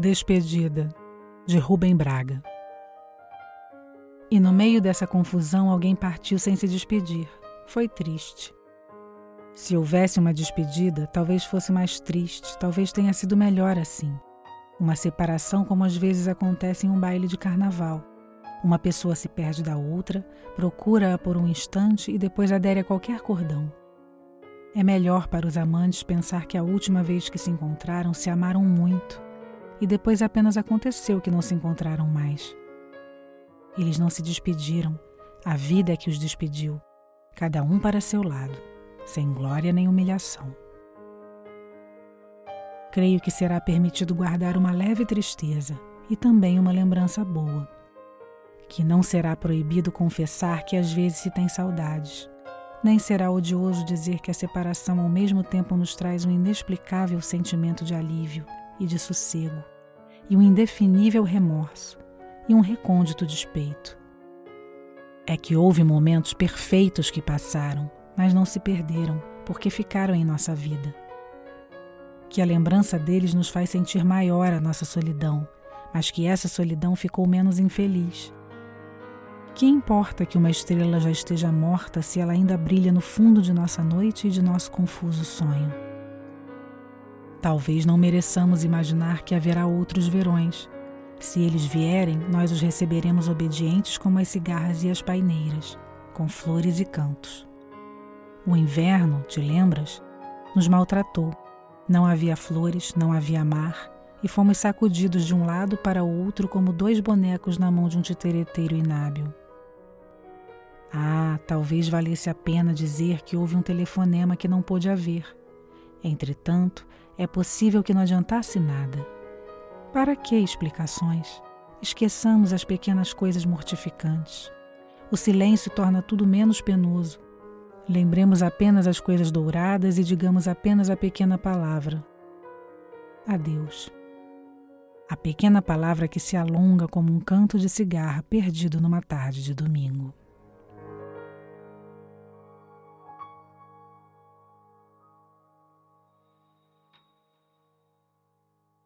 Despedida, de Rubem Braga. E no meio dessa confusão alguém partiu sem se despedir. Foi triste. Se houvesse uma despedida, talvez fosse mais triste, talvez tenha sido melhor assim. Uma separação como às vezes acontece em um baile de carnaval. Uma pessoa se perde da outra, procura-a por um instante e depois adere a qualquer cordão. É melhor para os amantes pensar que a última vez que se encontraram se amaram muito e depois apenas aconteceu que não se encontraram mais. Eles não se despediram, a vida é que os despediu, cada um para seu lado, sem glória nem humilhação. Creio que será permitido guardar uma leve tristeza e também uma lembrança boa. Que não será proibido confessar que às vezes se tem saudades, nem será odioso dizer que a separação ao mesmo tempo nos traz um inexplicável sentimento de alívio e de sossego, e um indefinível remorso, e um recôndito despeito. É que houve momentos perfeitos que passaram, mas não se perderam, porque ficaram em nossa vida. Que a lembrança deles nos faz sentir maior a nossa solidão, mas que essa solidão ficou menos infeliz. Que importa que uma estrela já esteja morta se ela ainda brilha no fundo de nossa noite e de nosso confuso sonho? Talvez não mereçamos imaginar que haverá outros verões. Se eles vierem, nós os receberemos obedientes como as cigarras e as paineiras, com flores e cantos. O inverno, te lembras? Nos maltratou. Não havia flores, não havia mar, e fomos sacudidos de um lado para o outro como dois bonecos na mão de um titereteiro inábil. Ah, talvez valesse a pena dizer que houve um telefonema que não pôde haver. Entretanto, é possível que não adiantasse nada. Para que explicações? Esqueçamos as pequenas coisas mortificantes. O silêncio torna tudo menos penoso. Lembremos apenas as coisas douradas e digamos apenas a pequena palavra. Adeus. A pequena palavra que se alonga como um canto de cigarra perdido numa tarde de domingo.